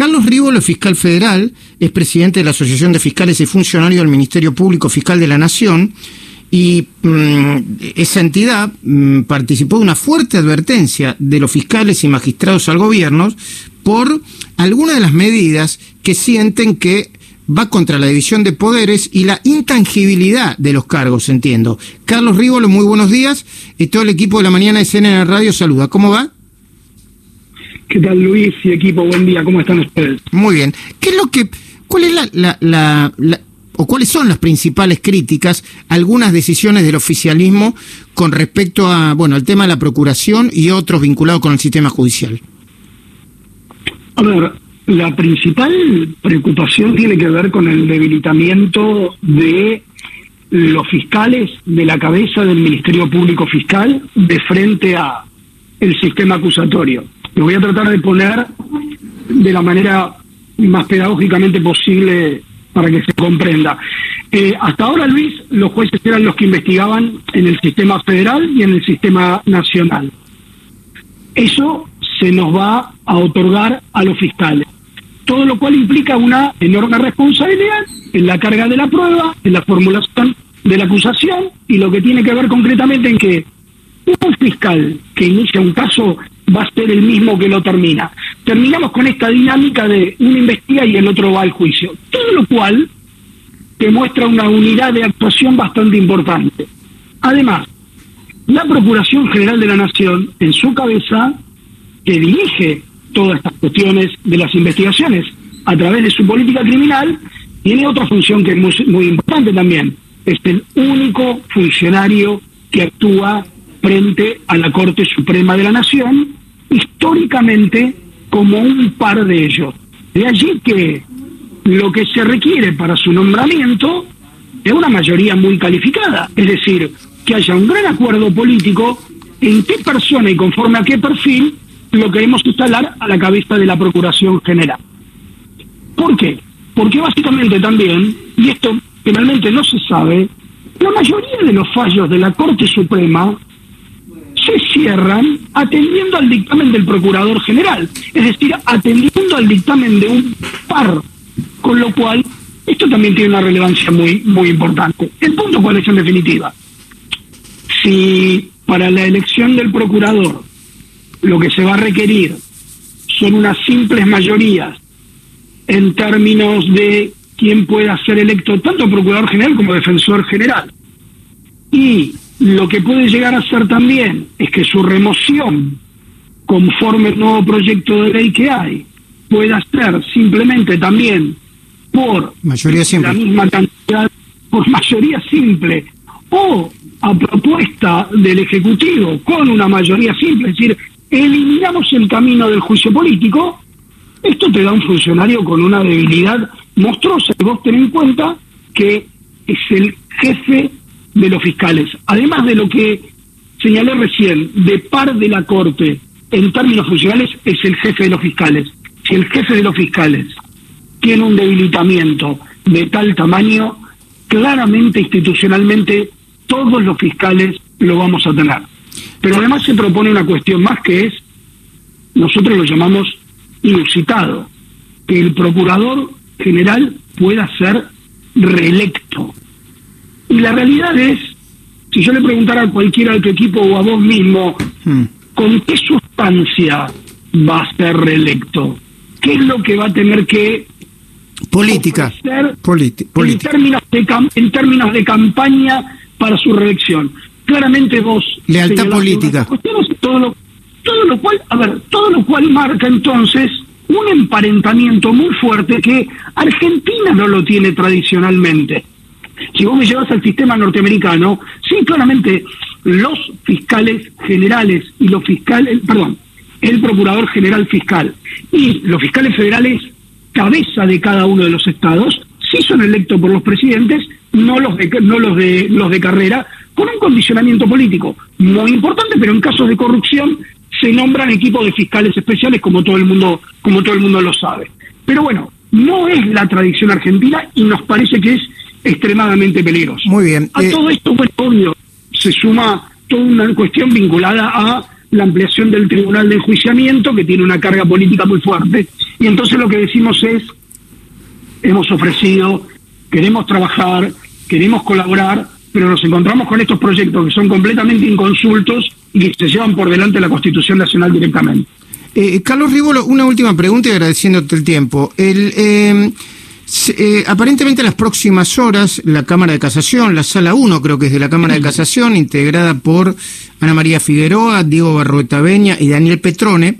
Carlos Rívolo, fiscal federal, es presidente de la Asociación de Fiscales y Funcionarios del Ministerio Público Fiscal de la Nación y mm, esa entidad mm, participó de una fuerte advertencia de los fiscales y magistrados al gobierno por algunas de las medidas que sienten que va contra la división de poderes y la intangibilidad de los cargos, entiendo. Carlos Rívolo, muy buenos días. Y todo el equipo de la mañana de CNN Radio saluda. ¿Cómo va? ¿Qué tal Luis y equipo? Buen día, ¿cómo están ustedes? Muy bien. ¿Qué es lo que, cuál es la, la, o cuáles son las principales críticas, algunas decisiones del oficialismo con respecto a, bueno, al tema de la procuración y otros vinculados con el sistema judicial? A ver, la principal preocupación tiene que ver con el debilitamiento de los fiscales de la cabeza del Ministerio Público Fiscal de frente a el sistema acusatorio. Lo voy a tratar de poner de la manera más pedagógicamente posible para que se comprenda. Eh, hasta ahora, Luis, los jueces eran los que investigaban en el sistema federal y en el sistema nacional. Eso se nos va a otorgar a los fiscales. Todo lo cual implica una enorme responsabilidad en la carga de la prueba, en la formulación de la acusación y lo que tiene que ver concretamente en que un fiscal que inicia un caso va a ser el mismo que lo termina. Terminamos con esta dinámica de uno investiga y el otro va al juicio. Todo lo cual demuestra una unidad de actuación bastante importante. Además, la Procuración General de la Nación, en su cabeza, que dirige todas estas cuestiones de las investigaciones a través de su política criminal, tiene otra función que es muy, muy importante también. Es el único funcionario que actúa frente a la Corte Suprema de la Nación, históricamente como un par de ellos. De allí que lo que se requiere para su nombramiento es una mayoría muy calificada, es decir, que haya un gran acuerdo político en qué persona y conforme a qué perfil lo queremos instalar a la cabeza de la Procuración General. ¿Por qué? Porque básicamente también, y esto finalmente no se sabe, la mayoría de los fallos de la Corte Suprema se cierran atendiendo al dictamen del Procurador General, es decir, atendiendo al dictamen de un par, con lo cual esto también tiene una relevancia muy, muy importante. El punto cuál es en definitiva. Si para la elección del procurador lo que se va a requerir son unas simples mayorías en términos de quién pueda ser electo tanto procurador general como defensor general, y lo que puede llegar a ser también es que su remoción, conforme el nuevo proyecto de ley que hay, pueda ser simplemente también por mayoría simple. la misma cantidad, por mayoría simple, o a propuesta del Ejecutivo con una mayoría simple, es decir, eliminamos el camino del juicio político, esto te da un funcionario con una debilidad monstruosa. Y vos ten en cuenta que es el jefe de los fiscales. Además de lo que señalé recién, de par de la Corte, en términos funcionales, es el jefe de los fiscales. Si el jefe de los fiscales tiene un debilitamiento de tal tamaño, claramente institucionalmente todos los fiscales lo vamos a tener. Pero además se propone una cuestión más que es, nosotros lo llamamos inusitado, que el procurador general pueda ser reelecto. Y la realidad es, si yo le preguntara a cualquiera de tu equipo o a vos mismo, hmm. ¿con qué sustancia va a ser reelecto? ¿Qué es lo que va a tener que política, en términos de en términos de campaña para su reelección? Claramente vos lealtad política. Todo lo, todo lo cual, a ver, todo lo cual marca entonces un emparentamiento muy fuerte que Argentina no lo tiene tradicionalmente. Si vos me llevas al sistema norteamericano, sí, claramente los fiscales generales y los fiscales, perdón, el procurador general fiscal y los fiscales federales, cabeza de cada uno de los estados, sí son electos por los presidentes, no los de, no los de, los de carrera, con un condicionamiento político muy importante, pero en casos de corrupción se nombran equipos de fiscales especiales como todo el mundo, como todo el mundo lo sabe. Pero bueno, no es la tradición argentina y nos parece que es extremadamente peligroso. Muy bien. A eh, todo esto, bueno, obvio, se suma toda una cuestión vinculada a la ampliación del tribunal de enjuiciamiento, que tiene una carga política muy fuerte. Y entonces lo que decimos es, hemos ofrecido, queremos trabajar, queremos colaborar, pero nos encontramos con estos proyectos que son completamente inconsultos y que se llevan por delante la Constitución Nacional directamente. Eh, Carlos Rivolo, una última pregunta y agradeciéndote el tiempo. El, eh, eh, aparentemente en las próximas horas la Cámara de Casación, la Sala 1 creo que es de la Cámara de Casación, integrada por Ana María Figueroa, Diego Barrueta Beña y Daniel Petrone,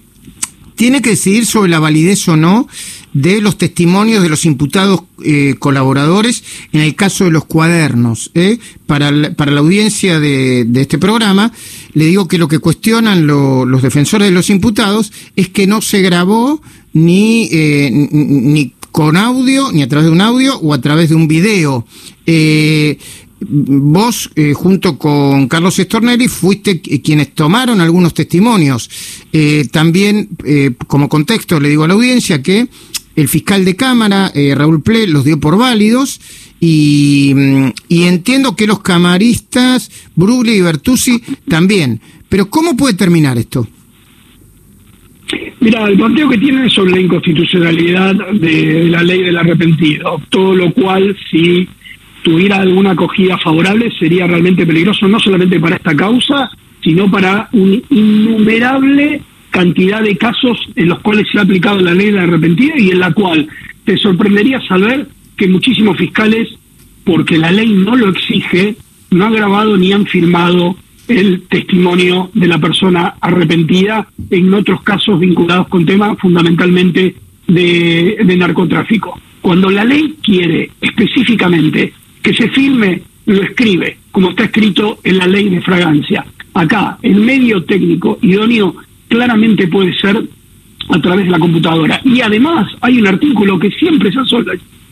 tiene que decidir sobre la validez o no de los testimonios de los imputados eh, colaboradores en el caso de los cuadernos. ¿eh? Para, la, para la audiencia de, de, este programa, le digo que lo que cuestionan lo, los defensores de los imputados es que no se grabó ni, eh, ni con audio, ni a través de un audio o a través de un video. Eh, vos, eh, junto con Carlos Estornelli, fuiste quienes tomaron algunos testimonios. Eh, también, como contexto, le digo a la audiencia que el fiscal de Cámara, Raúl Ple, los dio por válidos y, y entiendo que los camaristas, Brugli y Bertuzzi, también. Pero ¿cómo puede terminar esto? Mira, el planteo que tienen es sobre la inconstitucionalidad de la ley del arrepentido, todo lo cual, si tuviera alguna acogida favorable, sería realmente peligroso, no solamente para esta causa, sino para una innumerable cantidad de casos en los cuales se ha aplicado la ley del arrepentido y en la cual te sorprendería saber que muchísimos fiscales, porque la ley no lo exige, no han grabado ni han firmado el testimonio de la persona arrepentida en otros casos vinculados con temas fundamentalmente de, narcotráfico. Cuando la ley quiere específicamente que se firme, lo escribe, como está escrito en la ley de fragancia. Acá, el medio técnico idóneo claramente puede ser a través de la computadora. Y además hay un artículo que siempre se ha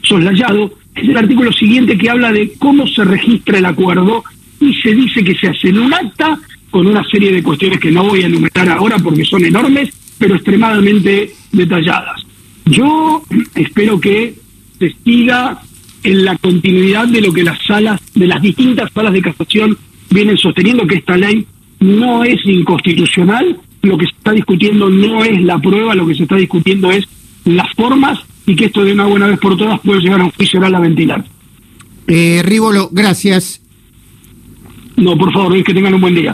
soslayado, es el artículo siguiente que habla de cómo se registra el acuerdo y se dice que se hace en un acta con una serie de cuestiones que no voy a enumerar ahora porque son enormes, pero extremadamente detalladas. Yo espero que se siga en la continuidad de lo que las salas, de las distintas salas de casación vienen sosteniendo, que esta ley no es inconstitucional, lo que se está discutiendo no es la prueba, lo que se está discutiendo es las formas y que esto de una buena vez por todas puede llegar a un juicio oral a ventilar. Eh, Rívolo, gracias. No, por favor, que tengan un buen día.